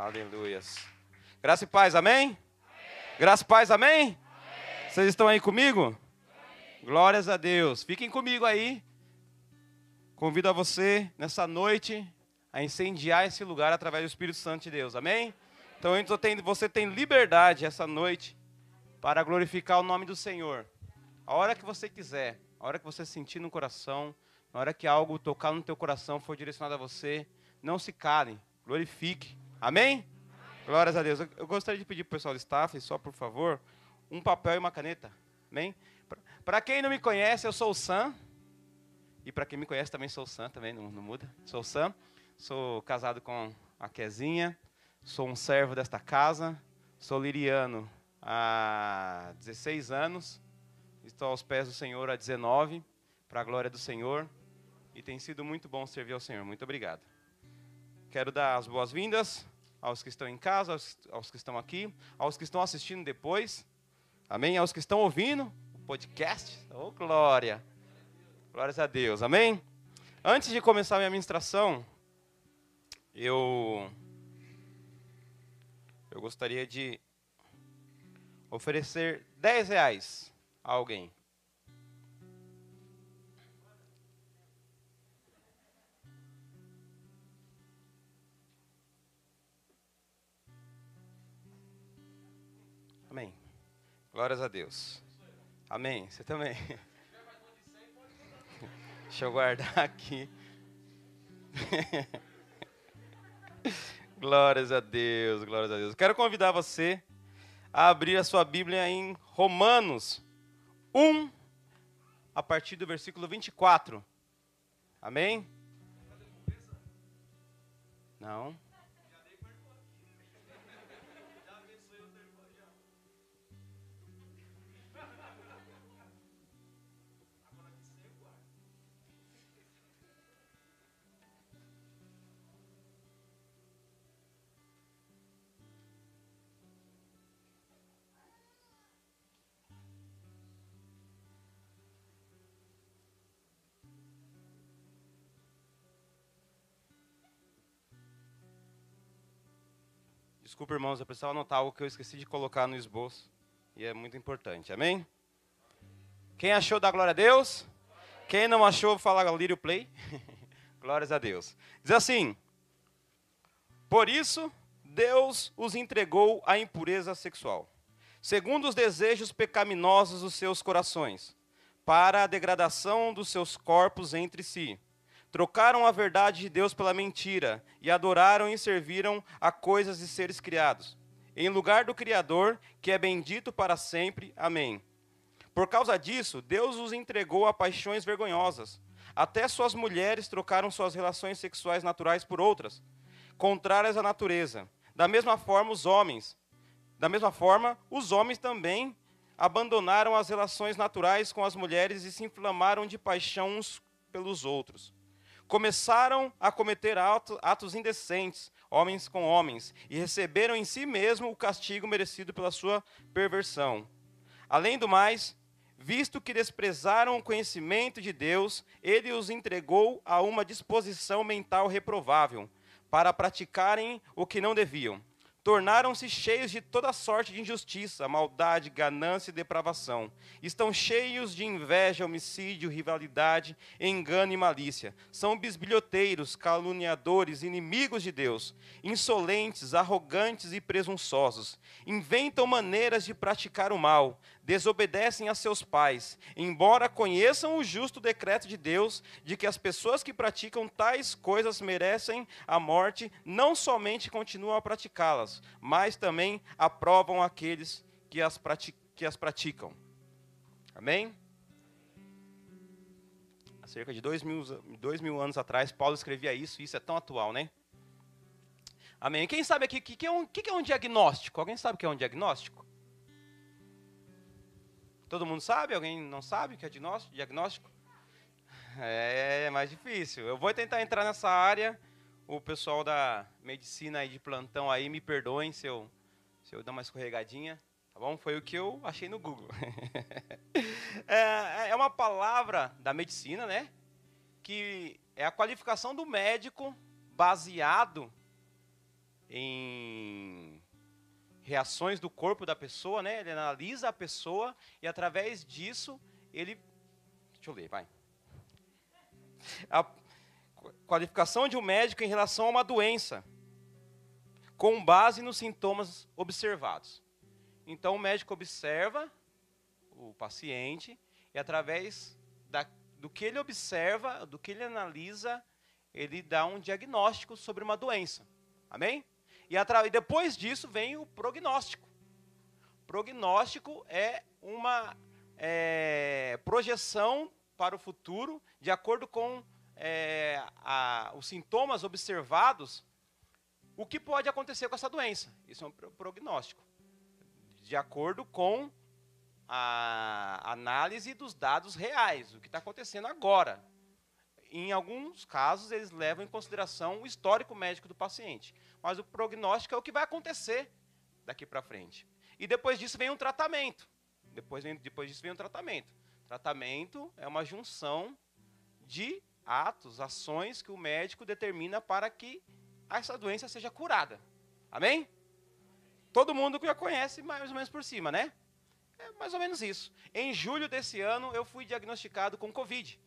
Aleluias. Graça e paz, amém? amém. Graça e paz, amém? amém? Vocês estão aí comigo? Amém. Glórias a Deus. Fiquem comigo aí. Convido a você, nessa noite, a incendiar esse lugar através do Espírito Santo de Deus, amém? Então você tem liberdade essa noite para glorificar o nome do Senhor. A hora que você quiser, a hora que você sentir no coração, na hora que algo tocar no teu coração for direcionado a você, não se cale, glorifique. Amém? Glórias a Deus. Eu gostaria de pedir para o pessoal do staff, só por favor, um papel e uma caneta. Amém? Para quem não me conhece, eu sou o Sam. E para quem me conhece, também sou o Sam, também não, não muda. Sou o Sam. Sou casado com a Quezinha. Sou um servo desta casa. Sou liriano há 16 anos. Estou aos pés do Senhor há 19, para a glória do Senhor. E tem sido muito bom servir ao Senhor. Muito obrigado. Quero dar as boas-vindas aos que estão em casa, aos, aos, que estão aqui, aos que estão assistindo depois. Amém? Aos que estão ouvindo o podcast. Oh, glória! Glórias a Deus. Amém? Antes de começar a minha ministração, eu eu gostaria de oferecer 10 reais a alguém. Glórias a Deus. Amém. Você também. Deixa eu guardar aqui. glórias a Deus, glórias a Deus. Quero convidar você a abrir a sua Bíblia em Romanos 1, a partir do versículo 24. Amém? Não. Desculpa, irmãos, eu preciso anotar algo que eu esqueci de colocar no esboço. E é muito importante. Amém? Quem achou, dá glória a Deus. Quem não achou, fala Lírio Play. Glórias a Deus. Diz assim: Por isso, Deus os entregou à impureza sexual, segundo os desejos pecaminosos dos seus corações, para a degradação dos seus corpos entre si Trocaram a verdade de Deus pela mentira e adoraram e serviram a coisas e seres criados, em lugar do Criador, que é bendito para sempre. Amém. Por causa disso, Deus os entregou a paixões vergonhosas. Até suas mulheres trocaram suas relações sexuais naturais por outras, contrárias à natureza. Da mesma forma, os homens, da mesma forma, os homens também abandonaram as relações naturais com as mulheres e se inflamaram de paixão uns pelos outros começaram a cometer atos indecentes, homens com homens, e receberam em si mesmo o castigo merecido pela sua perversão. Além do mais, visto que desprezaram o conhecimento de Deus, ele os entregou a uma disposição mental reprovável, para praticarem o que não deviam tornaram-se cheios de toda sorte de injustiça, maldade, ganância e depravação. Estão cheios de inveja, homicídio, rivalidade, engano e malícia. São bisbilhoteiros, caluniadores, inimigos de Deus, insolentes, arrogantes e presunçosos. Inventam maneiras de praticar o mal, desobedecem a seus pais, embora conheçam o justo decreto de Deus de que as pessoas que praticam tais coisas merecem a morte, não somente continuam a praticá-las, mas também aprovam aqueles que as, que as praticam. Amém? Há cerca de dois mil, dois mil anos atrás, Paulo escrevia isso, e isso é tão atual, né? Amém. Quem sabe aqui o que, que, é um, que, que é um diagnóstico? Alguém sabe o que é um diagnóstico? Todo mundo sabe? Alguém não sabe o que é diagnóstico? É mais difícil. Eu vou tentar entrar nessa área. O pessoal da medicina aí de plantão aí, me perdoem se eu, se eu dar uma escorregadinha. Tá bom? Foi o que eu achei no Google. é, é uma palavra da medicina, né? Que é a qualificação do médico baseado em reações do corpo da pessoa, né? Ele analisa a pessoa e através disso ele Deixa eu ler, vai. A qualificação de um médico em relação a uma doença, com base nos sintomas observados. Então o médico observa o paciente e através da, do que ele observa, do que ele analisa, ele dá um diagnóstico sobre uma doença. Amém? E, e depois disso vem o prognóstico. Prognóstico é uma é, projeção para o futuro, de acordo com é, a, os sintomas observados, o que pode acontecer com essa doença. Isso é um prognóstico. De acordo com a análise dos dados reais, o que está acontecendo agora. Em alguns casos, eles levam em consideração o histórico médico do paciente. Mas o prognóstico é o que vai acontecer daqui para frente. E depois disso vem um tratamento. Depois, vem, depois disso vem um tratamento. Tratamento é uma junção de atos, ações que o médico determina para que essa doença seja curada. Amém? Todo mundo já conhece mais ou menos por cima, né? É mais ou menos isso. Em julho desse ano, eu fui diagnosticado com Covid.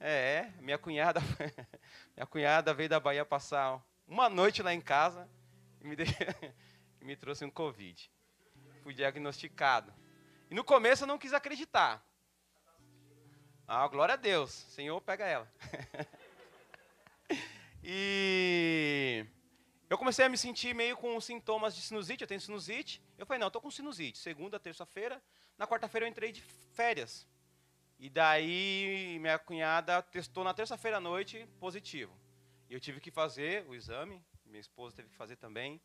É, minha cunhada, minha cunhada veio da Bahia passar uma noite lá em casa e me, de... e me trouxe um Covid. Fui diagnosticado. E no começo eu não quis acreditar. Ah, glória a Deus. Senhor, pega ela. e eu comecei a me sentir meio com sintomas de sinusite. Eu tenho sinusite. Eu falei, não, estou com sinusite. Segunda, terça-feira. Na quarta-feira eu entrei de férias. E daí minha cunhada testou na terça-feira à noite positivo. Eu tive que fazer o exame. Minha esposa teve que fazer também.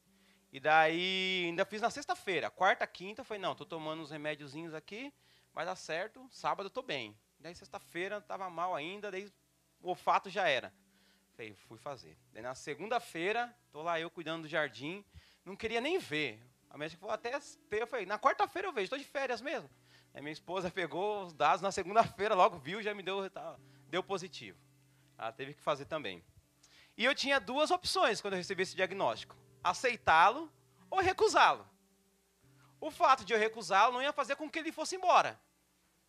E daí ainda fiz na sexta-feira. Quarta, quinta, falei, não, estou tomando uns remédiozinhos aqui. Vai dar certo. Sábado estou bem. Daí sexta-feira estava mal ainda, daí o olfato já era. Falei, fui fazer. Daí na segunda-feira, tô lá eu cuidando do jardim, não queria nem ver. A médica falou até ter, eu falei, na quarta-feira eu vejo, estou de férias mesmo. Aí minha esposa pegou os dados na segunda-feira, logo viu, já me deu, tá, deu positivo. Ela teve que fazer também. E eu tinha duas opções quando eu recebi esse diagnóstico: aceitá-lo ou recusá-lo. O fato de eu recusá-lo não ia fazer com que ele fosse embora.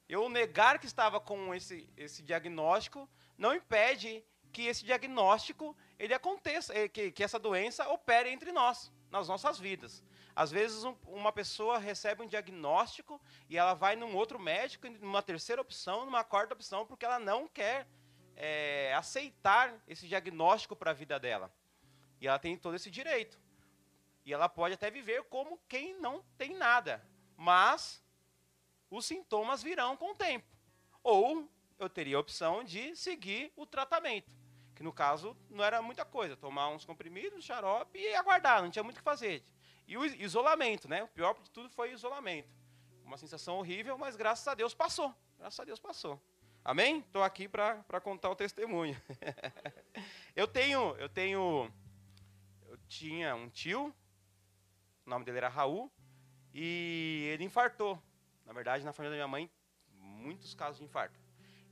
Eu negar que estava com esse, esse diagnóstico não impede que esse diagnóstico ele aconteça, eh, que, que essa doença opere entre nós, nas nossas vidas. Às vezes um, uma pessoa recebe um diagnóstico e ela vai num outro médico, numa terceira opção, numa quarta opção, porque ela não quer é, aceitar esse diagnóstico para a vida dela. E ela tem todo esse direito. E ela pode até viver como quem não tem nada. Mas os sintomas virão com o tempo. Ou eu teria a opção de seguir o tratamento, que no caso não era muita coisa, tomar uns comprimidos, xarope e aguardar, não tinha muito o que fazer. E o isolamento, né? O pior de tudo foi o isolamento. Uma sensação horrível, mas graças a Deus passou. Graças a Deus passou. Amém? Estou aqui para contar o testemunho. eu tenho, eu tenho, eu tinha um tio, o nome dele era Raul, e ele infartou na verdade, na família da minha mãe, muitos casos de infarto.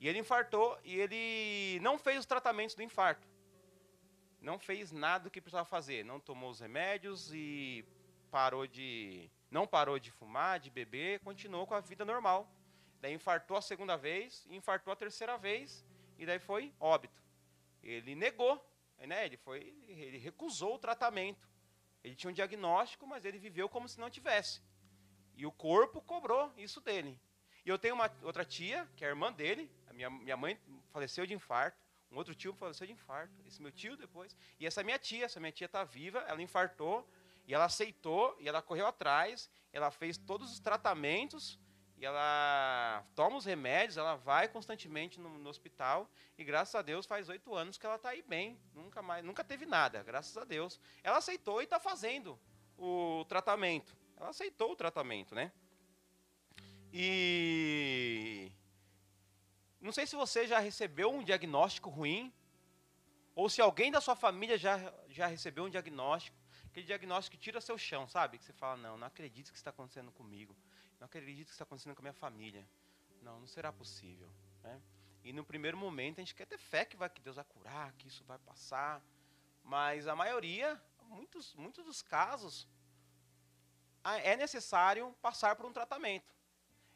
E ele infartou e ele não fez os tratamentos do infarto. Não fez nada do que precisava fazer. Não tomou os remédios e parou de. Não parou de fumar, de beber, continuou com a vida normal. Daí infartou a segunda vez, infartou a terceira vez, e daí foi óbito. Ele negou, né? ele, foi, ele recusou o tratamento. Ele tinha um diagnóstico, mas ele viveu como se não tivesse. E o corpo cobrou isso dele. E eu tenho uma outra tia, que é a irmã dele, a minha, minha mãe faleceu de infarto, um outro tio faleceu de infarto, esse meu tio depois. E essa minha tia, essa minha tia está viva, ela infartou, e ela aceitou, e ela correu atrás, ela fez todos os tratamentos, e ela toma os remédios, ela vai constantemente no, no hospital, e graças a Deus faz oito anos que ela está aí bem, nunca mais, nunca teve nada, graças a Deus. Ela aceitou e está fazendo o tratamento. Ela aceitou o tratamento, né? E não sei se você já recebeu um diagnóstico ruim, ou se alguém da sua família já, já recebeu um diagnóstico, aquele diagnóstico que tira seu chão, sabe? Que você fala, não, não acredito que está acontecendo comigo, não acredito que está acontecendo com a minha família. Não, não será possível. Né? E no primeiro momento a gente quer ter fé que, vai, que Deus vai curar, que isso vai passar, mas a maioria, muitos, muitos dos casos, é necessário passar por um tratamento.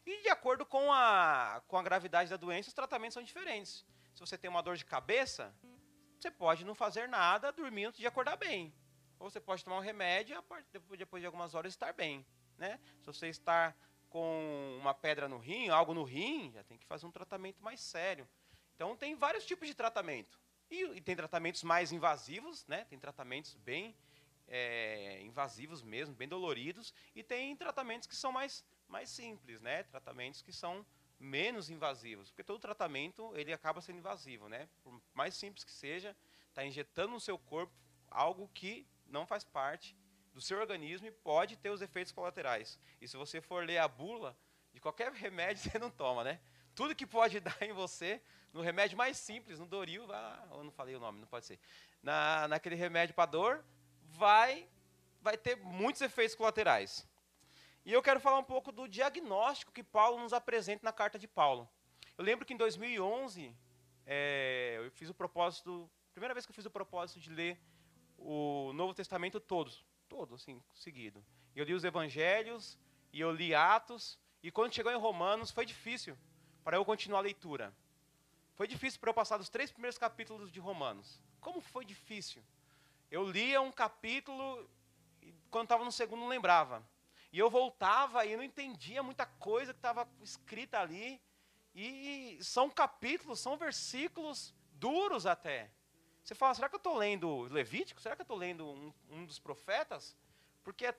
E de acordo com a, com a gravidade da doença, os tratamentos são diferentes. Se você tem uma dor de cabeça, você pode não fazer nada dormindo de acordar bem. Ou você pode tomar um remédio e depois de algumas horas estar bem. Né? Se você está com uma pedra no rim, algo no rim, já tem que fazer um tratamento mais sério. Então tem vários tipos de tratamento. E, e tem tratamentos mais invasivos, né? tem tratamentos bem é, invasivos mesmo, bem doloridos, e tem tratamentos que são mais, mais simples, né? tratamentos que são menos invasivos, porque todo tratamento ele acaba sendo invasivo, né? Por mais simples que seja, está injetando no seu corpo algo que não faz parte do seu organismo e pode ter os efeitos colaterais. E se você for ler a bula de qualquer remédio, você não toma, né? Tudo que pode dar em você, no remédio mais simples, no Doril, ah, eu não falei o nome, não pode ser. Na, naquele remédio para dor, vai, vai ter muitos efeitos colaterais. E eu quero falar um pouco do diagnóstico que Paulo nos apresenta na carta de Paulo. Eu lembro que em 2011, é, eu fiz o propósito, primeira vez que eu fiz o propósito de ler o Novo Testamento todos, todo assim, seguido. Eu li os Evangelhos e eu li Atos, e quando chegou em Romanos foi difícil para eu continuar a leitura. Foi difícil para eu passar dos três primeiros capítulos de Romanos. Como foi difícil? Eu lia um capítulo e quando estava no segundo não lembrava. E eu voltava e não entendia muita coisa que estava escrita ali. E são capítulos, são versículos duros até. Você fala, será que eu estou lendo Levítico? Será que eu estou lendo um, um, dos profetas? Porque é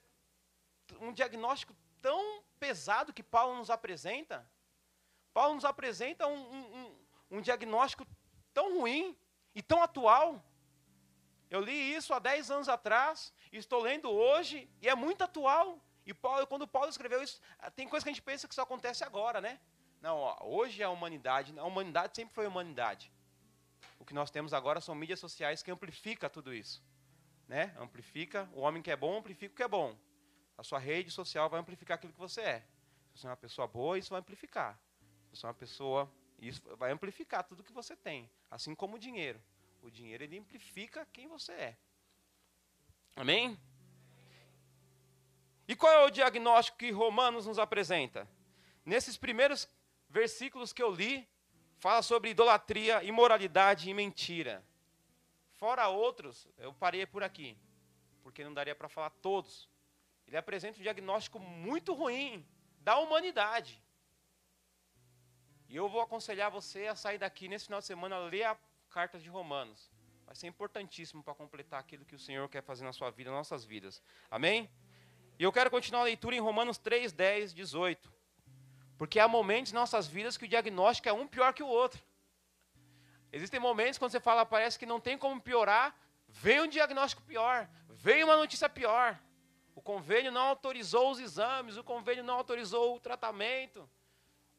um diagnóstico tão pesado que Paulo nos apresenta. Paulo nos apresenta um, um, um diagnóstico tão ruim e tão atual. Eu li isso há 10 anos atrás, estou lendo hoje, e é muito atual. E Paulo, quando Paulo escreveu isso, tem coisa que a gente pensa que isso acontece agora, né? Não, ó, hoje é a humanidade, a humanidade sempre foi humanidade o que nós temos agora são mídias sociais que amplifica tudo isso. Né? Amplifica, o homem que é bom amplifica o que é bom. A sua rede social vai amplificar aquilo que você é. Se você é uma pessoa boa, isso vai amplificar. Se você é uma pessoa, isso vai amplificar tudo que você tem, assim como o dinheiro. O dinheiro ele amplifica quem você é. Amém? E qual é o diagnóstico que Romanos nos apresenta? Nesses primeiros versículos que eu li, fala sobre idolatria, imoralidade e mentira. Fora outros, eu parei por aqui, porque não daria para falar todos. Ele apresenta um diagnóstico muito ruim da humanidade. E eu vou aconselhar você a sair daqui nesse final de semana, ler a carta de Romanos. Vai ser importantíssimo para completar aquilo que o Senhor quer fazer na sua vida, nas nossas vidas. Amém? E eu quero continuar a leitura em Romanos 3, 10, 18. Porque há momentos em nossas vidas que o diagnóstico é um pior que o outro. Existem momentos quando você fala, parece que não tem como piorar, vem um diagnóstico pior, vem uma notícia pior. O convênio não autorizou os exames, o convênio não autorizou o tratamento.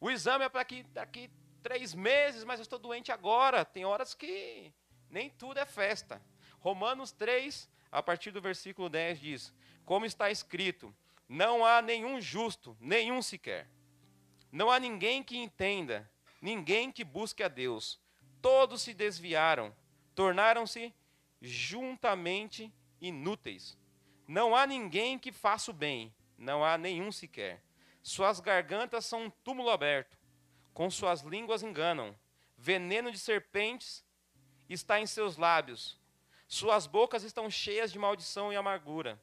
O exame é para daqui, daqui três meses, mas eu estou doente agora. Tem horas que nem tudo é festa. Romanos 3, a partir do versículo 10, diz: Como está escrito, não há nenhum justo, nenhum sequer. Não há ninguém que entenda, ninguém que busque a Deus. Todos se desviaram, tornaram-se juntamente inúteis. Não há ninguém que faça o bem, não há nenhum sequer. Suas gargantas são um túmulo aberto, com suas línguas enganam. Veneno de serpentes está em seus lábios. Suas bocas estão cheias de maldição e amargura.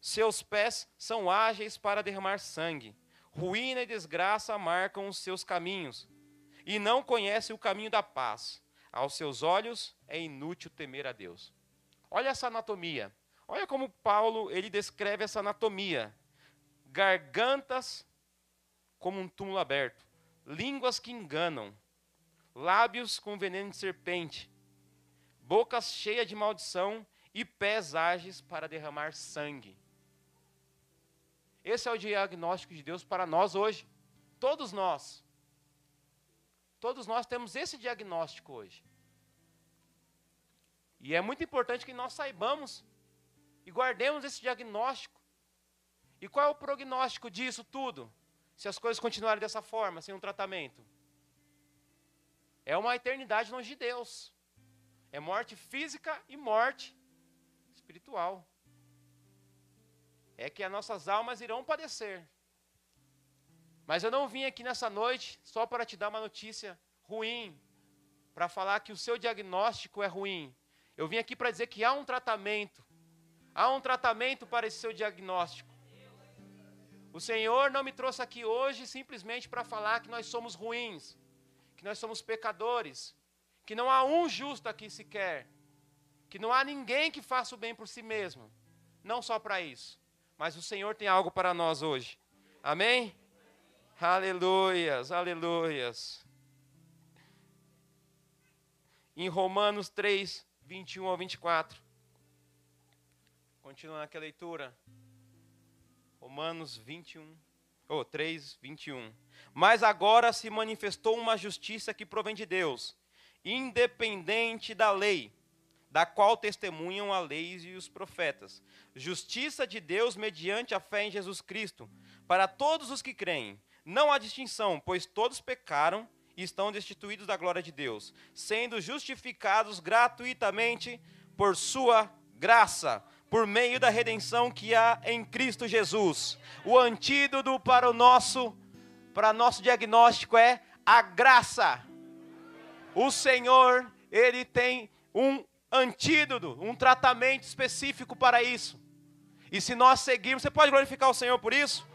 Seus pés são ágeis para derramar sangue. Ruína e desgraça marcam os seus caminhos, e não conhece o caminho da paz. Aos seus olhos é inútil temer a Deus. Olha essa anatomia. Olha como Paulo ele descreve essa anatomia. Gargantas como um túmulo aberto, línguas que enganam, lábios com veneno de serpente, bocas cheias de maldição e pés ágeis para derramar sangue. Esse é o diagnóstico de Deus para nós hoje. Todos nós. Todos nós temos esse diagnóstico hoje. E é muito importante que nós saibamos e guardemos esse diagnóstico. E qual é o prognóstico disso tudo? Se as coisas continuarem dessa forma, sem um tratamento? É uma eternidade longe de Deus. É morte física e morte espiritual. É que as nossas almas irão padecer. Mas eu não vim aqui nessa noite só para te dar uma notícia ruim, para falar que o seu diagnóstico é ruim. Eu vim aqui para dizer que há um tratamento. Há um tratamento para esse seu diagnóstico. O Senhor não me trouxe aqui hoje simplesmente para falar que nós somos ruins, que nós somos pecadores, que não há um justo aqui sequer, que não há ninguém que faça o bem por si mesmo. Não só para isso, mas o Senhor tem algo para nós hoje. Amém? Aleluias, aleluias. Em Romanos 3, 21 ao 24. Continuando aqui a leitura. Romanos 21, ou oh, 3, 21. Mas agora se manifestou uma justiça que provém de Deus, independente da lei, da qual testemunham a lei e os profetas. Justiça de Deus mediante a fé em Jesus Cristo, para todos os que creem não há distinção, pois todos pecaram e estão destituídos da glória de Deus, sendo justificados gratuitamente por sua graça, por meio da redenção que há em Cristo Jesus. O antídoto para o nosso para nosso diagnóstico é a graça. O Senhor, ele tem um antídoto, um tratamento específico para isso. E se nós seguirmos, você pode glorificar o Senhor por isso?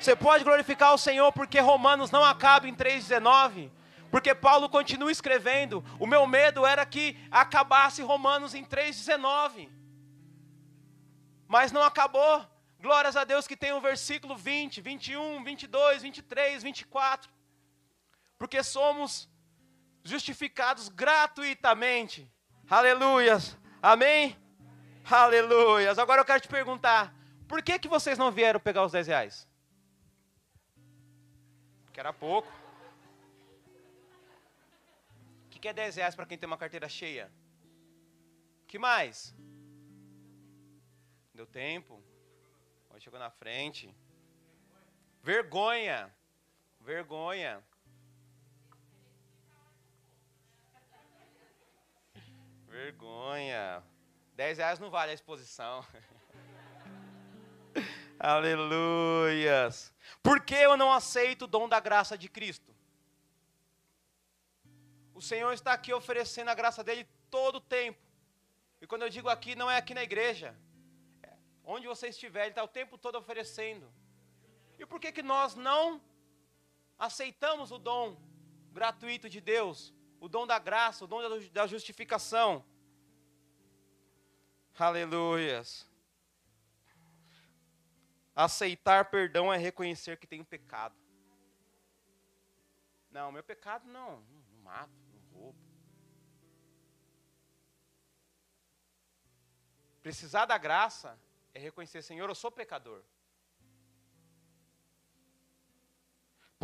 Você pode glorificar o Senhor porque Romanos não acaba em 3,19. Porque Paulo continua escrevendo. O meu medo era que acabasse Romanos em 3,19. Mas não acabou. Glórias a Deus que tem o versículo 20, 21, 22, 23, 24. Porque somos justificados gratuitamente. Aleluias. Amém? Aleluias. Agora eu quero te perguntar: por que, que vocês não vieram pegar os 10 reais? que era pouco. O que, que é 10 reais para quem tem uma carteira cheia? que mais? Deu tempo. Chegou na frente. Vergonha. Vergonha. Vergonha. 10 reais não vale a exposição. Aleluias. Por que eu não aceito o dom da graça de Cristo? O Senhor está aqui oferecendo a graça dele todo o tempo. E quando eu digo aqui, não é aqui na igreja. É onde você estiver, ele está o tempo todo oferecendo. E por que, que nós não aceitamos o dom gratuito de Deus? O dom da graça, o dom da justificação. Aleluias. Aceitar perdão é reconhecer que tenho pecado. Não, meu pecado não, não mato, não roubo. Precisar da graça é reconhecer, Senhor, eu sou pecador.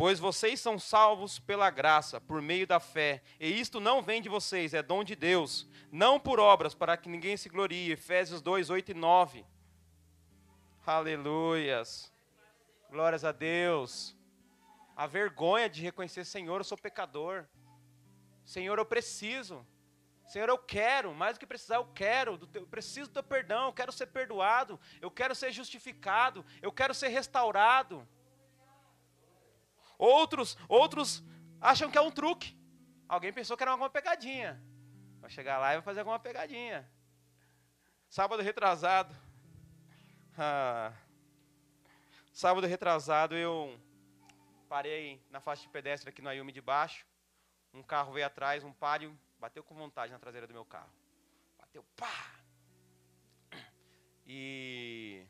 Pois vocês são salvos pela graça, por meio da fé. E isto não vem de vocês, é dom de Deus. Não por obras, para que ninguém se glorie. Efésios 2, 8 e 9. Aleluias. Glórias a Deus. A vergonha de reconhecer, Senhor, eu sou pecador. Senhor, eu preciso. Senhor, eu quero, mais do que precisar, eu quero, eu preciso do teu perdão, eu quero ser perdoado, eu quero ser justificado, eu quero ser restaurado. Outros, outros acham que é um truque. Alguém pensou que era alguma pegadinha. Vai chegar lá e vai fazer alguma pegadinha. Sábado retrasado, ah, sábado retrasado eu parei na faixa de pedestre aqui no Ayumi de baixo. Um carro veio atrás, um páreo, bateu com vontade na traseira do meu carro. Bateu, pá! E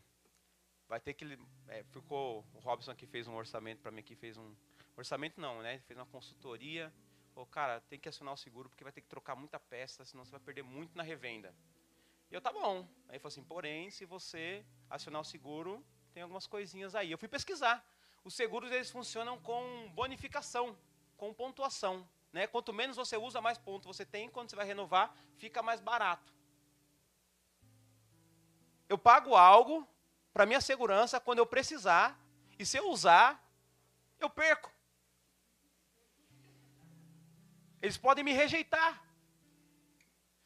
vai ter que. É, ficou. O Robson aqui fez um orçamento para mim aqui, fez um. Orçamento não, né? Fez uma consultoria. Falou, cara, tem que acionar o seguro porque vai ter que trocar muita peça, senão você vai perder muito na revenda. E eu, tá bom. Aí ele falou assim, porém, se você acionar o seguro, tem algumas coisinhas aí. Eu fui pesquisar. Os seguros, eles funcionam com bonificação, com pontuação. Né? Quanto menos você usa, mais ponto você tem. Quando você vai renovar, fica mais barato. Eu pago algo para minha segurança quando eu precisar. E se eu usar, eu perco. Eles podem me rejeitar.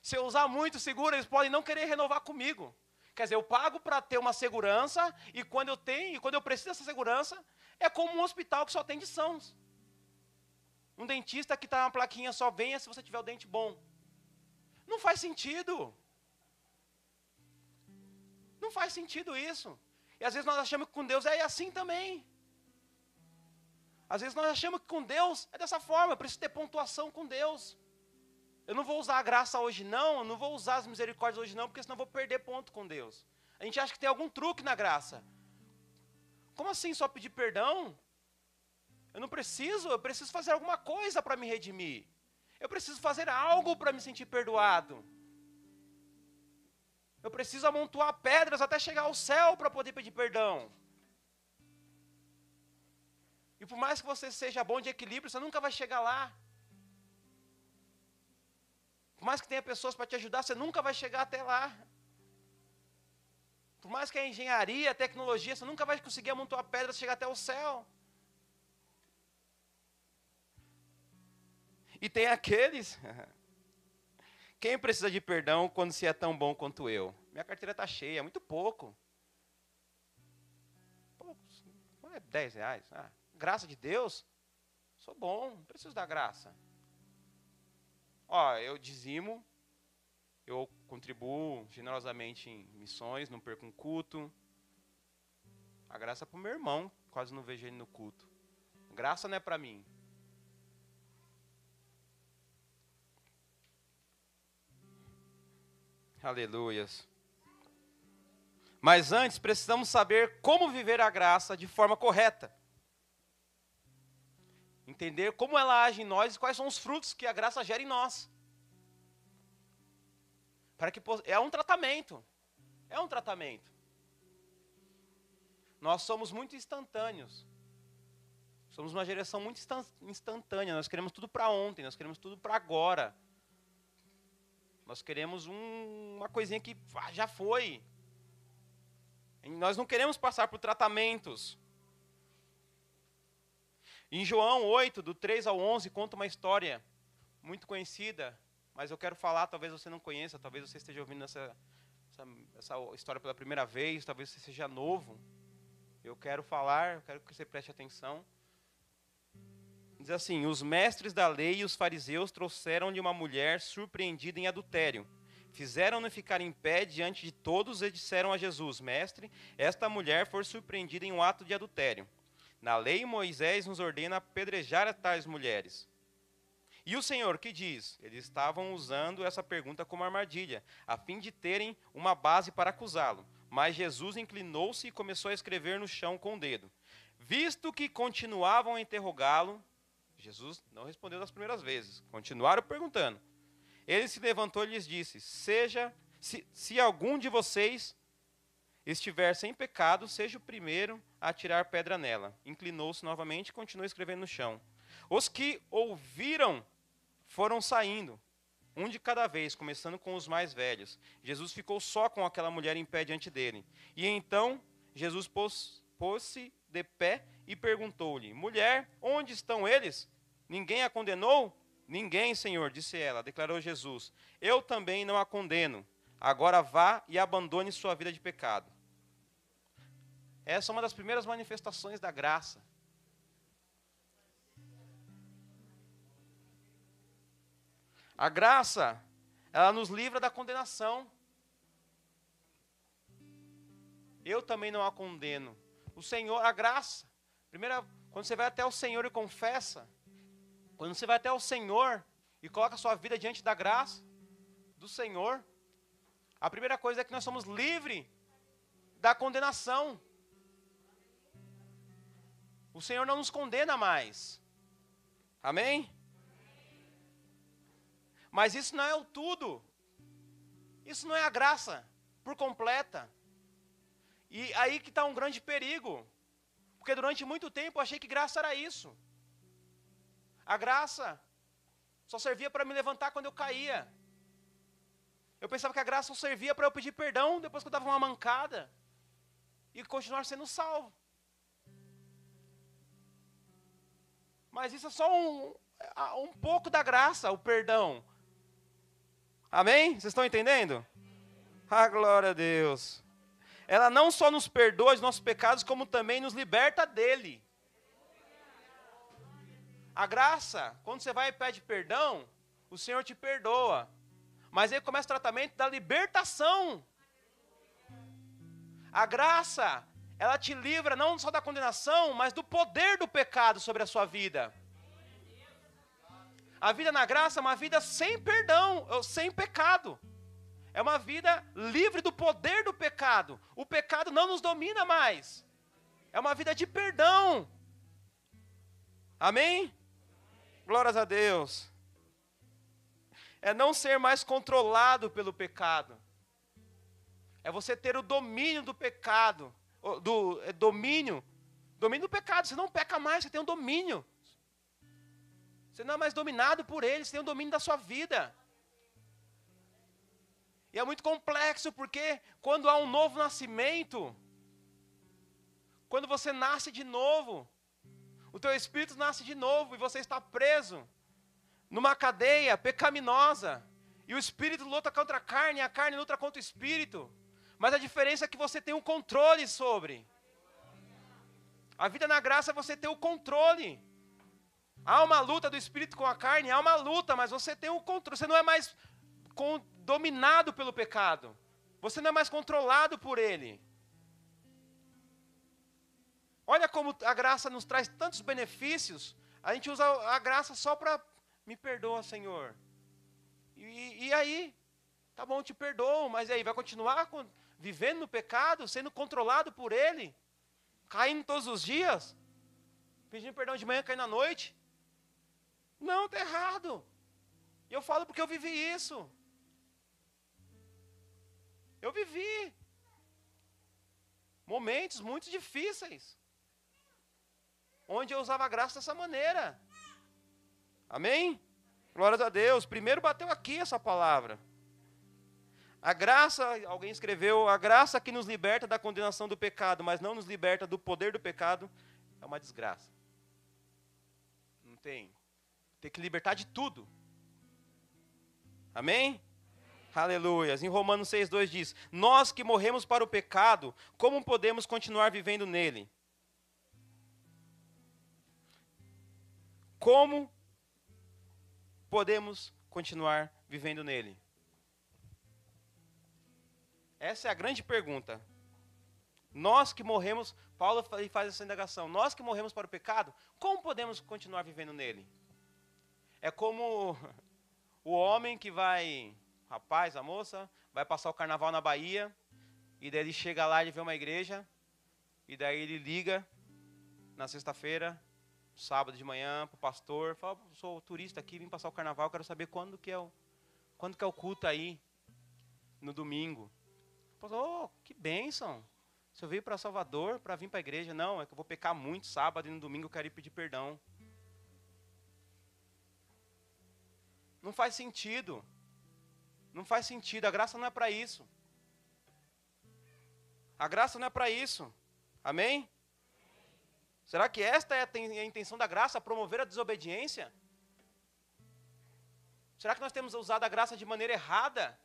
Se eu usar muito seguro, eles podem não querer renovar comigo. Quer dizer, eu pago para ter uma segurança e quando eu tenho, e quando eu preciso dessa segurança, é como um hospital que só tem de sãos. Um dentista que está na plaquinha só venha se você tiver o dente bom. Não faz sentido. Não faz sentido isso. E às vezes nós achamos que com Deus é assim também. Às vezes nós achamos que com Deus é dessa forma, eu preciso ter pontuação com Deus. Eu não vou usar a graça hoje não, eu não vou usar as misericórdias hoje não, porque senão eu vou perder ponto com Deus. A gente acha que tem algum truque na graça. Como assim só pedir perdão? Eu não preciso, eu preciso fazer alguma coisa para me redimir. Eu preciso fazer algo para me sentir perdoado. Eu preciso amontoar pedras até chegar ao céu para poder pedir perdão. E por mais que você seja bom de equilíbrio, você nunca vai chegar lá. Por mais que tenha pessoas para te ajudar, você nunca vai chegar até lá. Por mais que a engenharia, a tecnologia, você nunca vai conseguir amontoar pedras e chegar até o céu. E tem aqueles. Quem precisa de perdão quando se é tão bom quanto eu? Minha carteira está cheia, é muito pouco. Poucos. É 10 reais. Ah, graça de Deus, sou bom, não preciso da graça. Ó, eu dizimo, eu contribuo generosamente em missões, não perco um culto. A graça é para o meu irmão, quase não vejo ele no culto. Graça não é para mim. Aleluias. Mas antes precisamos saber como viver a graça de forma correta. Entender como ela age em nós e quais são os frutos que a graça gera em nós. Para que é um tratamento. É um tratamento. Nós somos muito instantâneos. Somos uma geração muito instantânea. Nós queremos tudo para ontem, nós queremos tudo para agora. Nós queremos um, uma coisinha que ah, já foi. Nós não queremos passar por tratamentos. Em João 8, do 3 ao 11, conta uma história muito conhecida, mas eu quero falar, talvez você não conheça, talvez você esteja ouvindo essa, essa, essa história pela primeira vez, talvez você seja novo. Eu quero falar, eu quero que você preste atenção. Diz assim: Os mestres da lei e os fariseus trouxeram-lhe uma mulher surpreendida em adultério. Fizeram-no ficar em pé diante de todos e disseram a Jesus: Mestre, esta mulher foi surpreendida em um ato de adultério. Na lei, Moisés nos ordena apedrejar tais mulheres. E o Senhor que diz? Eles estavam usando essa pergunta como armadilha, a fim de terem uma base para acusá-lo. Mas Jesus inclinou-se e começou a escrever no chão com o dedo. Visto que continuavam a interrogá-lo, Jesus não respondeu das primeiras vezes. Continuaram perguntando. Ele se levantou e lhes disse: Seja, se, se algum de vocês estiver sem pecado, seja o primeiro a tirar pedra nela. Inclinou-se novamente e continuou escrevendo no chão. Os que ouviram foram saindo, um de cada vez, começando com os mais velhos. Jesus ficou só com aquela mulher em pé diante dele. E então Jesus pôs-se pôs de pé e perguntou-lhe: Mulher, onde estão eles? Ninguém a condenou? Ninguém, Senhor, disse ela, declarou Jesus. Eu também não a condeno. Agora vá e abandone sua vida de pecado. Essa é uma das primeiras manifestações da graça. A graça, ela nos livra da condenação. Eu também não a condeno. O Senhor, a graça. Primeira, quando você vai até o Senhor e confessa, quando você vai até o Senhor e coloca a sua vida diante da graça do Senhor, a primeira coisa é que nós somos livres da condenação. O Senhor não nos condena mais. Amém? Mas isso não é o tudo. Isso não é a graça por completa. E aí que está um grande perigo. Porque durante muito tempo eu achei que graça era isso. A graça só servia para me levantar quando eu caía. Eu pensava que a graça só servia para eu pedir perdão depois que eu dava uma mancada e continuar sendo salvo. Mas isso é só um, um pouco da graça, o perdão. Amém? Vocês estão entendendo? Ah, glória a Deus. Ela não só nos perdoa os nossos pecados, como também nos liberta dele. A graça, quando você vai e pede perdão, o Senhor te perdoa. Mas aí começa o tratamento da libertação. A graça, ela te livra não só da condenação, mas do poder do pecado sobre a sua vida. A vida na graça é uma vida sem perdão, sem pecado. É uma vida livre do poder do pecado. O pecado não nos domina mais. É uma vida de perdão. Amém? Glórias a Deus. É não ser mais controlado pelo pecado. É você ter o domínio do pecado, do é, domínio, domínio do pecado. Você não peca mais, você tem um domínio. Você não é mais dominado por ele, você tem o um domínio da sua vida. E é muito complexo porque quando há um novo nascimento, quando você nasce de novo, o teu espírito nasce de novo e você está preso numa cadeia pecaminosa. E o espírito luta contra a carne, e a carne luta contra o espírito. Mas a diferença é que você tem um controle sobre. A vida na graça é você ter o controle. Há uma luta do espírito com a carne, há uma luta, mas você tem o controle. Você não é mais dominado pelo pecado. Você não é mais controlado por ele. Olha como a graça nos traz tantos benefícios. A gente usa a graça só para me perdoa, Senhor. E, e, aí, tá bom, te perdoo, mas aí vai continuar vivendo no pecado, sendo controlado por Ele, caindo todos os dias, pedindo perdão de manhã, caindo à noite? Não, está errado. E eu falo porque eu vivi isso. Eu vivi momentos muito difíceis onde eu usava a graça dessa maneira. Amém? Glórias a Deus. Primeiro bateu aqui essa palavra. A graça, alguém escreveu, a graça que nos liberta da condenação do pecado, mas não nos liberta do poder do pecado, é uma desgraça. Não tem. Tem que libertar de tudo. Amém? Aleluias. Em Romanos 6,2 diz: Nós que morremos para o pecado, como podemos continuar vivendo nele? Como podemos continuar vivendo nele? Essa é a grande pergunta. Nós que morremos, Paulo faz essa indagação, nós que morremos para o pecado, como podemos continuar vivendo nele? É como o homem que vai, rapaz, a moça, vai passar o carnaval na Bahia, e daí ele chega lá e vê uma igreja, e daí ele liga na sexta-feira, sábado de manhã para o pastor, fala, sou turista aqui, vim passar o carnaval, quero saber quando que é o, quando que é o culto aí, no domingo. O pastor, oh, que bênção, se eu veio para Salvador para vir para a igreja, não, é que eu vou pecar muito sábado e no domingo eu quero ir pedir perdão. Não faz sentido. Não faz sentido, a graça não é para isso. A graça não é para isso. Amém? Será que esta é a intenção da graça, promover a desobediência? Será que nós temos usado a graça de maneira errada?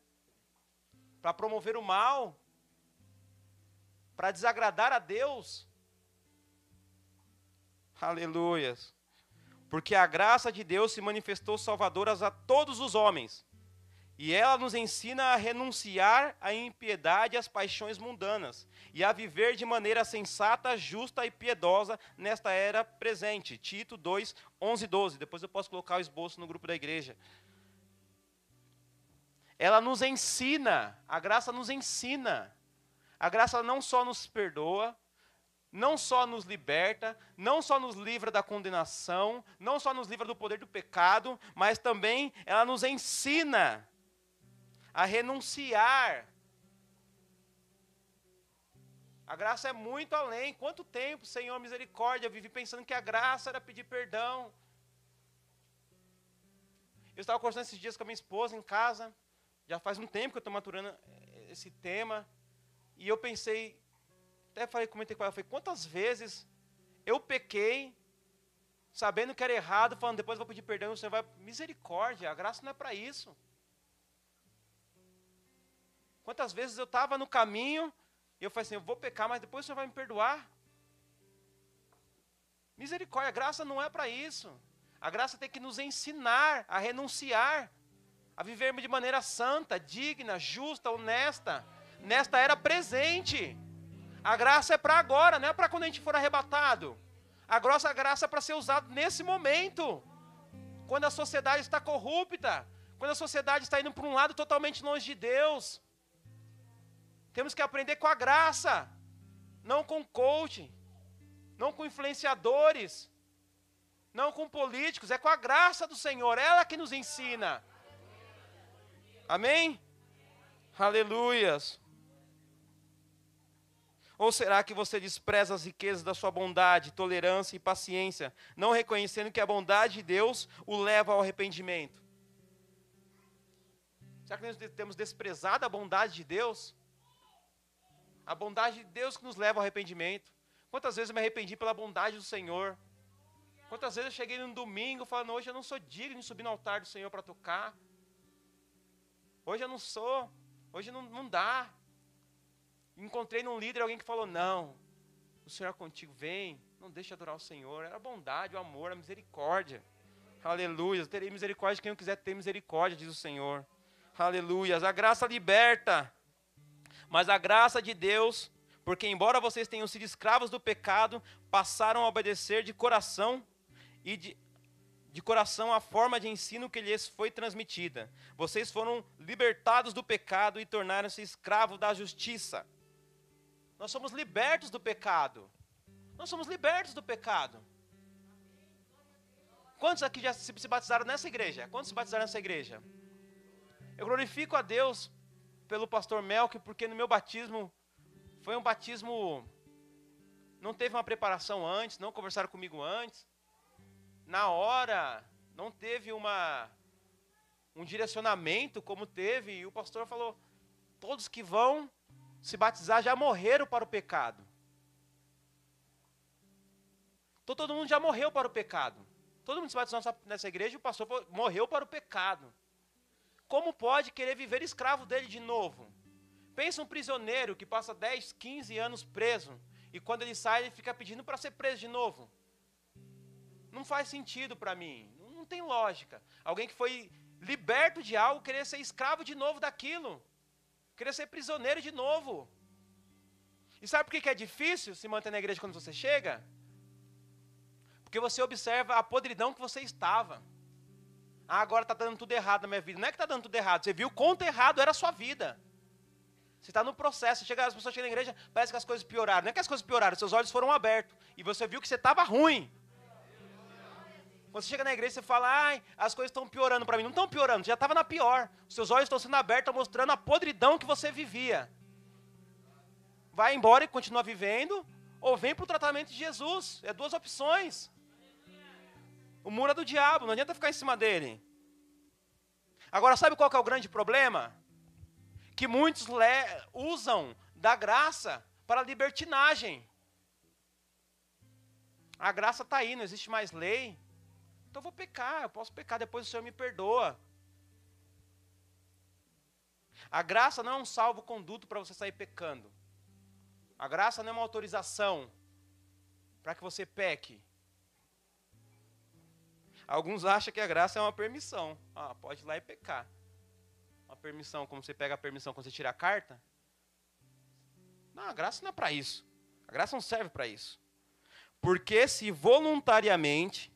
Para promover o mal? Para desagradar a Deus? Aleluias. Porque a graça de Deus se manifestou salvadora a todos os homens e ela nos ensina a renunciar à impiedade e às paixões mundanas, e a viver de maneira sensata, justa e piedosa nesta era presente. Tito 2, 11 e 12. Depois eu posso colocar o esboço no grupo da igreja. Ela nos ensina, a graça nos ensina. A graça não só nos perdoa, não só nos liberta, não só nos livra da condenação, não só nos livra do poder do pecado, mas também ela nos ensina a renunciar. A graça é muito além. Quanto tempo, Senhor, misericórdia, eu vivi pensando que a graça era pedir perdão. Eu estava conversando esses dias com a minha esposa em casa. Já faz um tempo que eu estou maturando eh, esse tema. E eu pensei, até falei, comentei com ela, falei, quantas vezes eu pequei, sabendo que era errado, falando, depois eu vou pedir perdão, o Senhor vai, misericórdia, a graça não é para isso. Quantas vezes eu estava no caminho, E eu falei assim: eu vou pecar, mas depois o Senhor vai me perdoar. Misericórdia, a graça não é para isso. A graça tem que nos ensinar a renunciar, a viver de maneira santa, digna, justa, honesta, nesta era presente. A graça é para agora, não é para quando a gente for arrebatado. A graça, a graça é para ser usado nesse momento, quando a sociedade está corrupta, quando a sociedade está indo para um lado totalmente longe de Deus. Temos que aprender com a graça, não com coaching, não com influenciadores, não com políticos, é com a graça do Senhor, ela que nos ensina. Amém? Aleluias. Ou será que você despreza as riquezas da sua bondade, tolerância e paciência, não reconhecendo que a bondade de Deus o leva ao arrependimento? Será que nós temos desprezado a bondade de Deus? A bondade de Deus que nos leva ao arrependimento. Quantas vezes eu me arrependi pela bondade do Senhor? Quantas vezes eu cheguei num domingo falando, hoje eu não sou digno de subir no altar do Senhor para tocar. Hoje eu não sou, hoje não, não dá. Encontrei num líder alguém que falou, não, o Senhor é contigo, vem, não deixe de adorar o Senhor. Era a bondade, o amor, a misericórdia. Aleluia. Terei misericórdia quem eu quiser ter misericórdia, diz o Senhor. Aleluia. A graça liberta. Mas a graça de Deus porque, embora vocês tenham sido escravos do pecado, passaram a obedecer de coração e de, de coração a forma de ensino que lhes foi transmitida. Vocês foram libertados do pecado e tornaram-se escravos da justiça. Nós somos libertos do pecado. Nós somos libertos do pecado. Quantos aqui já se batizaram nessa igreja? Quantos se batizaram nessa igreja? Eu glorifico a Deus pelo pastor Melk, porque no meu batismo foi um batismo. Não teve uma preparação antes, não conversaram comigo antes. Na hora, não teve uma um direcionamento como teve, e o pastor falou: todos que vão se batizar já morreram para o pecado. Então, todo mundo já morreu para o pecado. Todo mundo se batizou nessa, nessa igreja e o pastor morreu para o pecado. Como pode querer viver escravo dele de novo? Pensa um prisioneiro que passa 10, 15 anos preso e quando ele sai ele fica pedindo para ser preso de novo. Não faz sentido para mim, não tem lógica. Alguém que foi liberto de algo querer ser escravo de novo daquilo, querer ser prisioneiro de novo. E sabe por que é difícil se manter na igreja quando você chega? Porque você observa a podridão que você estava. Ah, agora está dando tudo errado na minha vida. Não é que está dando tudo errado, você viu o quanto errado era a sua vida. Você está no processo. Chega, as pessoas chegam na igreja, parece que as coisas pioraram. Não é que as coisas pioraram, seus olhos foram abertos. E você viu que você estava ruim. Quando você chega na igreja, você fala, ai, as coisas estão piorando para mim. Não estão piorando, já estava na pior. Seus olhos estão sendo abertos, mostrando a podridão que você vivia. Vai embora e continua vivendo, ou vem para o tratamento de Jesus. É duas opções. O muro é do diabo, não adianta ficar em cima dele. Agora, sabe qual é o grande problema? que muitos usam da graça para libertinagem. A graça está aí, não existe mais lei. Então eu vou pecar, eu posso pecar, depois o Senhor me perdoa. A graça não é um salvo-conduto para você sair pecando. A graça não é uma autorização para que você peque. Alguns acham que a graça é uma permissão. Ah, pode ir lá e pecar permissão, como você pega a permissão quando você tira a carta. Não, a graça não é para isso. A graça não serve para isso. Porque se voluntariamente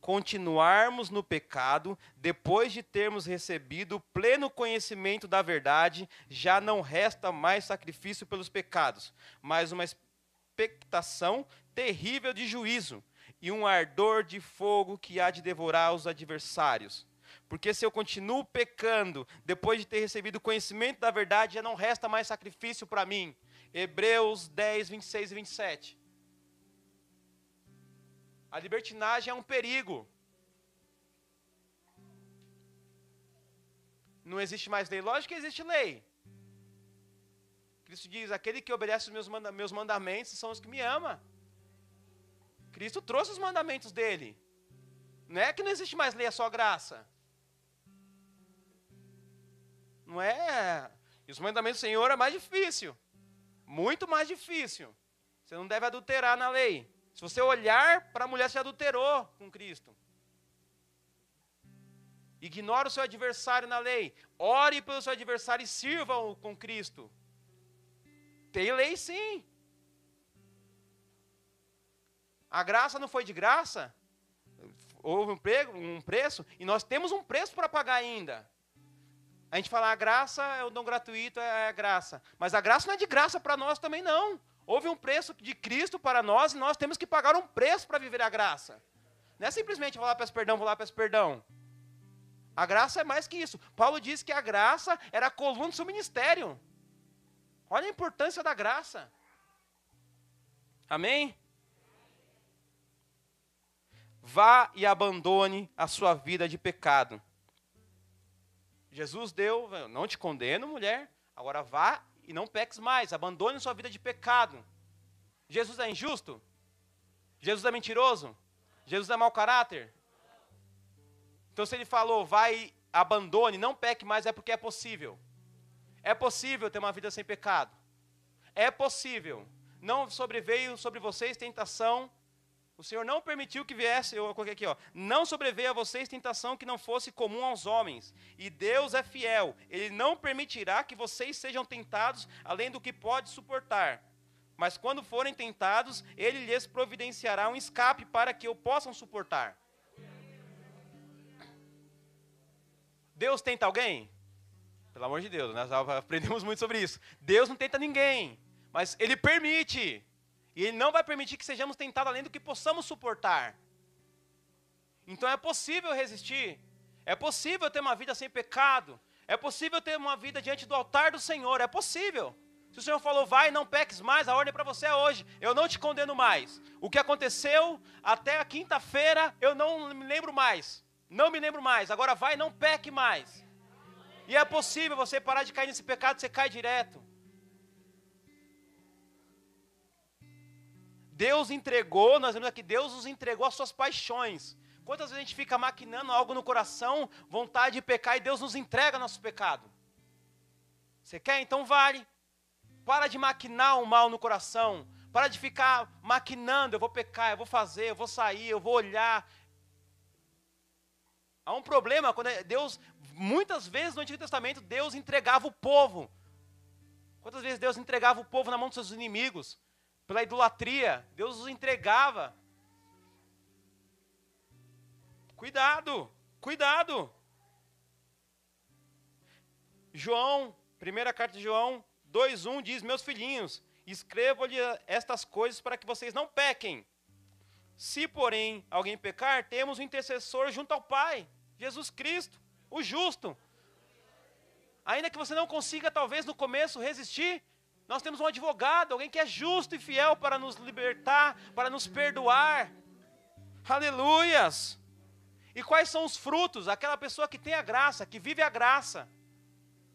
continuarmos no pecado, depois de termos recebido o pleno conhecimento da verdade, já não resta mais sacrifício pelos pecados, mas uma expectação terrível de juízo e um ardor de fogo que há de devorar os adversários. Porque se eu continuo pecando, depois de ter recebido o conhecimento da verdade, já não resta mais sacrifício para mim. Hebreus 10, 26 e 27. A libertinagem é um perigo. Não existe mais lei. Lógico que existe lei. Cristo diz: aquele que obedece os meus mandamentos são os que me ama. Cristo trouxe os mandamentos dele. Não é que não existe mais lei, é só graça. Não é. E os mandamentos do Senhor é mais difícil. Muito mais difícil. Você não deve adulterar na lei. Se você olhar para a mulher, você adulterou com Cristo. Ignore o seu adversário na lei. Ore pelo seu adversário e sirva-o com Cristo. Tem lei sim. A graça não foi de graça. Houve um, prego, um preço e nós temos um preço para pagar ainda. A gente fala a graça é o dom gratuito, é a graça. Mas a graça não é de graça para nós também não. Houve um preço de Cristo para nós e nós temos que pagar um preço para viver a graça. Não é simplesmente vou lá peço perdão, vou lá peço perdão. A graça é mais que isso. Paulo disse que a graça era a coluna do seu ministério. Olha a importância da graça. Amém? Vá e abandone a sua vida de pecado. Jesus deu, não te condeno, mulher, agora vá e não peques mais, abandone sua vida de pecado. Jesus é injusto? Jesus é mentiroso? Jesus é mau caráter? Então, se ele falou, vai, abandone, não peque mais, é porque é possível. É possível ter uma vida sem pecado. É possível. Não sobreveio sobre vocês tentação. O Senhor não permitiu que viesse, eu coloquei aqui, ó, não sobreveio a vocês tentação que não fosse comum aos homens. E Deus é fiel. Ele não permitirá que vocês sejam tentados além do que pode suportar. Mas quando forem tentados, ele lhes providenciará um escape para que o possam suportar. Deus tenta alguém? Pelo amor de Deus, nós aprendemos muito sobre isso. Deus não tenta ninguém, mas Ele permite. E Ele não vai permitir que sejamos tentados além do que possamos suportar. Então é possível resistir. É possível ter uma vida sem pecado. É possível ter uma vida diante do altar do Senhor. É possível. Se o Senhor falou, vai, não peques mais, a ordem para você é hoje. Eu não te condeno mais. O que aconteceu até a quinta-feira, eu não me lembro mais. Não me lembro mais. Agora vai, não peque mais. E é possível você parar de cair nesse pecado, você cai direto. Deus entregou, nós vemos aqui, Deus nos entregou as suas paixões. Quantas vezes a gente fica maquinando algo no coração, vontade de pecar, e Deus nos entrega nosso pecado? Você quer? Então vale. Para de maquinar o mal no coração. Para de ficar maquinando, eu vou pecar, eu vou fazer, eu vou sair, eu vou olhar, Há um problema quando é, Deus, muitas vezes no Antigo Testamento, Deus entregava o povo. Quantas vezes Deus entregava o povo na mão dos seus inimigos? Pela idolatria, Deus os entregava. Cuidado, cuidado. João, primeira carta de João 2:1 diz: "Meus filhinhos, escrevo-lhe estas coisas para que vocês não pequem. Se, porém, alguém pecar, temos um intercessor junto ao Pai, Jesus Cristo, o justo. Ainda que você não consiga, talvez, no começo resistir, nós temos um advogado, alguém que é justo e fiel para nos libertar, para nos perdoar. Aleluias! E quais são os frutos? Aquela pessoa que tem a graça, que vive a graça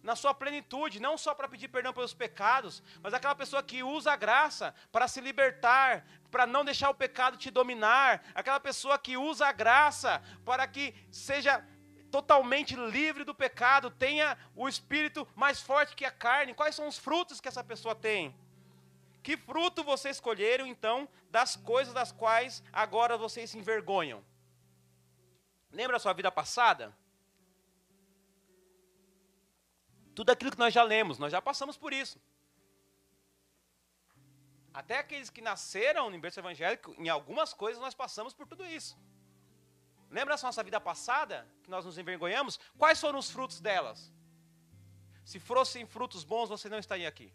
na sua plenitude, não só para pedir perdão pelos pecados, mas aquela pessoa que usa a graça para se libertar, para não deixar o pecado te dominar, aquela pessoa que usa a graça para que seja totalmente livre do pecado, tenha o espírito mais forte que a carne. Quais são os frutos que essa pessoa tem? Que fruto vocês escolheram então das coisas das quais agora vocês se envergonham? Lembra a sua vida passada? Tudo aquilo que nós já lemos, nós já passamos por isso. Até aqueles que nasceram no berço evangélico, em algumas coisas nós passamos por tudo isso. Lembra da nossa vida passada, que nós nos envergonhamos? Quais foram os frutos delas? Se fossem frutos bons, você não estaria aqui.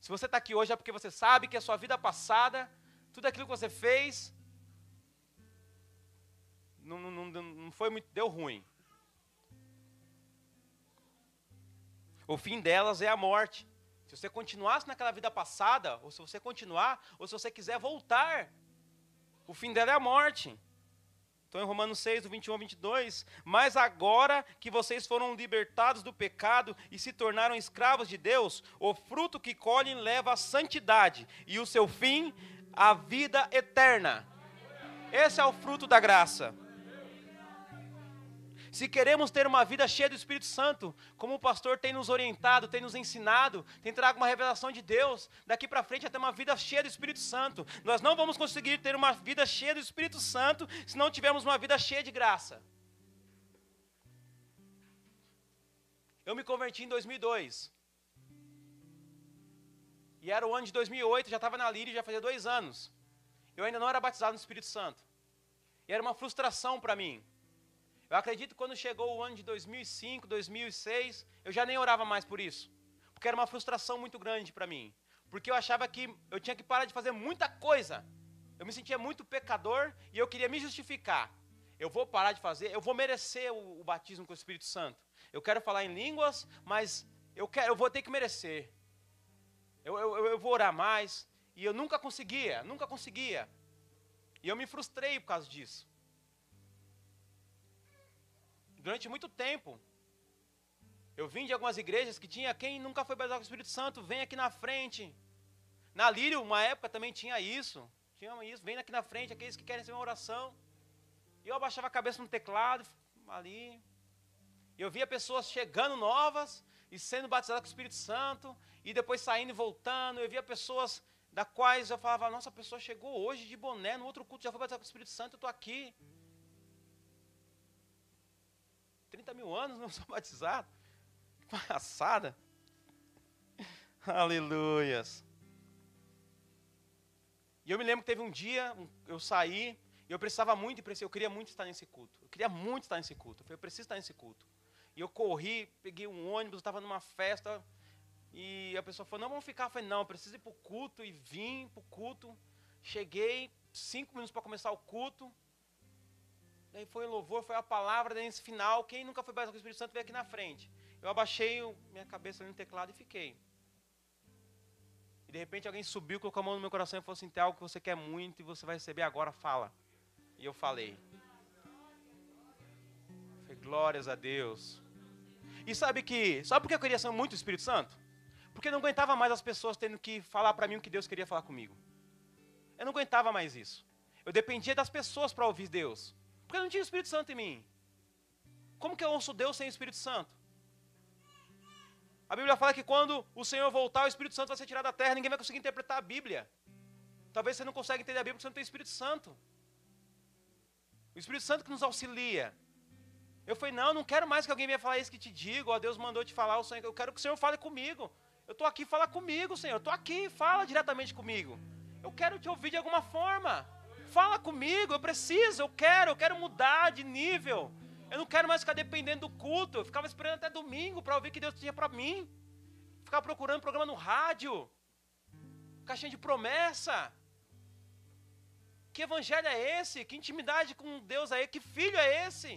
Se você está aqui hoje é porque você sabe que a sua vida passada, tudo aquilo que você fez, não, não, não foi muito, deu ruim. O fim delas é a morte. Se você continuasse naquela vida passada, ou se você continuar, ou se você quiser voltar, o fim dela é a morte. Então, em Romanos 6, do 21 ao 22, mas agora que vocês foram libertados do pecado e se tornaram escravos de Deus, o fruto que colhem leva à santidade, e o seu fim, a vida eterna. Esse é o fruto da graça. Se queremos ter uma vida cheia do Espírito Santo, como o pastor tem nos orientado, tem nos ensinado, tem trago uma revelação de Deus, daqui para frente é ter uma vida cheia do Espírito Santo. Nós não vamos conseguir ter uma vida cheia do Espírito Santo se não tivermos uma vida cheia de graça. Eu me converti em 2002. E era o ano de 2008, já estava na Líria, já fazia dois anos. Eu ainda não era batizado no Espírito Santo. E era uma frustração para mim. Eu acredito que quando chegou o ano de 2005, 2006, eu já nem orava mais por isso. Porque era uma frustração muito grande para mim. Porque eu achava que eu tinha que parar de fazer muita coisa. Eu me sentia muito pecador e eu queria me justificar. Eu vou parar de fazer, eu vou merecer o, o batismo com o Espírito Santo. Eu quero falar em línguas, mas eu, quero, eu vou ter que merecer. Eu, eu, eu vou orar mais. E eu nunca conseguia, nunca conseguia. E eu me frustrei por causa disso durante muito tempo. Eu vim de algumas igrejas que tinha quem nunca foi batizado com o Espírito Santo, vem aqui na frente. Na Lírio, uma época também tinha isso. Tinha isso, vem aqui na frente, aqueles que querem ser uma oração. E eu abaixava a cabeça no teclado, ali. Eu via pessoas chegando novas e sendo batizadas com o Espírito Santo, e depois saindo e voltando. Eu via pessoas da quais eu falava, nossa, a pessoa chegou hoje de boné, no outro culto já foi batizada com o Espírito Santo, eu estou aqui. 30 mil anos não sou batizado. Palhaçada. Aleluias. E eu me lembro que teve um dia, eu saí, e eu precisava muito, eu queria muito estar nesse culto. Eu queria muito estar nesse culto. Eu falei, eu preciso estar nesse culto. E eu corri, peguei um ônibus, estava numa festa, e a pessoa falou, não, vamos ficar. Eu falei, não, eu preciso ir para o culto, e vim para o culto. Cheguei, cinco minutos para começar o culto. Daí foi o louvor, foi a palavra, daí nesse final, quem nunca foi batizado com o Espírito Santo veio aqui na frente. Eu abaixei minha cabeça ali no teclado e fiquei. E de repente alguém subiu, colocou a mão no meu coração e falou assim: tem algo que você quer muito e você vai receber agora, fala. E eu falei. Falei, glórias a Deus. E sabe que, sabe por que eu queria ser muito o Espírito Santo? Porque eu não aguentava mais as pessoas tendo que falar para mim o que Deus queria falar comigo. Eu não aguentava mais isso. Eu dependia das pessoas para ouvir Deus. Porque não tinha o Espírito Santo em mim. Como que eu ouço Deus sem o Espírito Santo? A Bíblia fala que quando o Senhor voltar, o Espírito Santo vai ser tirado da terra, ninguém vai conseguir interpretar a Bíblia. Talvez você não consiga entender a Bíblia porque você não tem o Espírito Santo. O Espírito Santo que nos auxilia. Eu falei, não, não quero mais que alguém venha falar isso que te digo, ó, Deus mandou te falar, o Senhor, eu quero que o Senhor fale comigo. Eu estou aqui, fala comigo, Senhor. Eu estou aqui, fala diretamente comigo. Eu quero te ouvir de alguma forma. Fala comigo, eu preciso, eu quero, eu quero mudar de nível. Eu não quero mais ficar dependendo do culto. Eu ficava esperando até domingo para ouvir o que Deus tinha para mim. Ficava procurando programa no rádio. Caixinha de promessa. Que evangelho é esse? Que intimidade com Deus é esse? Que filho é esse?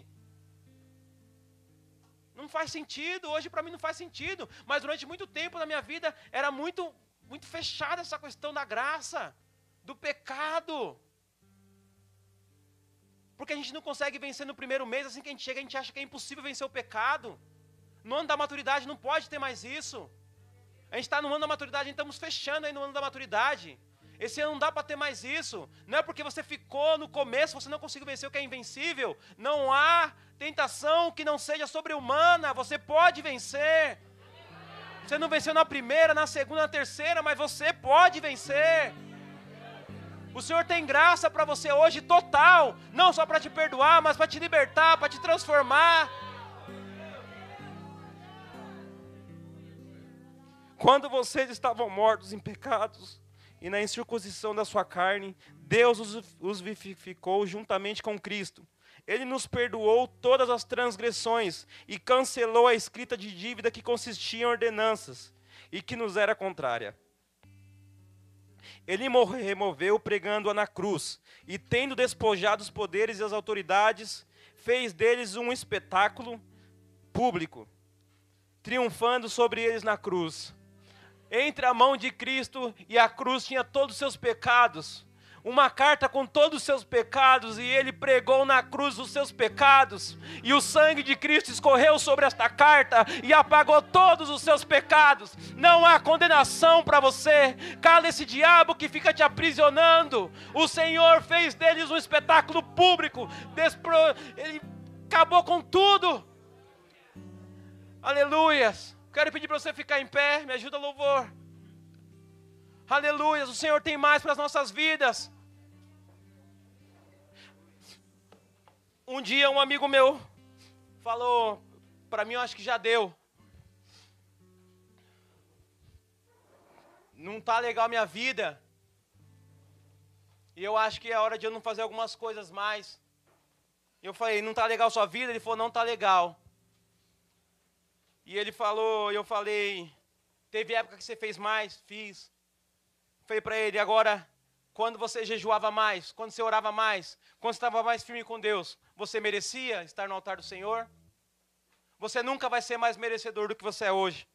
Não faz sentido. Hoje para mim não faz sentido. Mas durante muito tempo na minha vida era muito, muito fechada essa questão da graça, do pecado. Porque a gente não consegue vencer no primeiro mês, assim que a gente chega, a gente acha que é impossível vencer o pecado. No ano da maturidade não pode ter mais isso. A gente está no ano da maturidade, estamos fechando aí no ano da maturidade. Esse ano não dá para ter mais isso. Não é porque você ficou no começo, você não conseguiu vencer o que é invencível. Não há tentação que não seja sobre-humana. Você pode vencer. Você não venceu na primeira, na segunda, na terceira, mas você pode vencer. O Senhor tem graça para você hoje total, não só para te perdoar, mas para te libertar, para te transformar. Quando vocês estavam mortos em pecados e na incircuncisão da sua carne, Deus os, os vivificou juntamente com Cristo. Ele nos perdoou todas as transgressões e cancelou a escrita de dívida que consistia em ordenanças e que nos era contrária ele removeu pregando-a na cruz, e tendo despojado os poderes e as autoridades, fez deles um espetáculo público, triunfando sobre eles na cruz. Entre a mão de Cristo e a cruz tinha todos os seus pecados, uma carta com todos os seus pecados, e ele pregou na cruz os seus pecados, e o sangue de Cristo escorreu sobre esta carta e apagou todos os seus pecados. Não há condenação para você, cala esse diabo que fica te aprisionando. O Senhor fez deles um espetáculo público, despro... ele acabou com tudo. Aleluias. Quero pedir para você ficar em pé, me ajuda louvor. Aleluias, o Senhor tem mais para as nossas vidas. Um dia um amigo meu falou para mim, eu acho que já deu. Não tá legal minha vida. E eu acho que é hora de eu não fazer algumas coisas mais. Eu falei, não tá legal sua vida? Ele falou, não tá legal. E ele falou, eu falei, teve época que você fez mais? Fiz. Falei para ele, agora, quando você jejuava mais, quando você orava mais, quando você estava mais firme com Deus, você merecia estar no altar do Senhor? Você nunca vai ser mais merecedor do que você é hoje.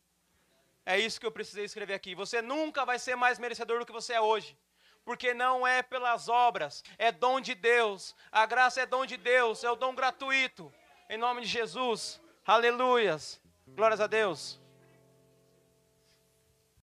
É isso que eu precisei escrever aqui. Você nunca vai ser mais merecedor do que você é hoje. Porque não é pelas obras, é dom de Deus. A graça é dom de Deus, é o dom gratuito. Em nome de Jesus. Aleluias. Glórias a Deus.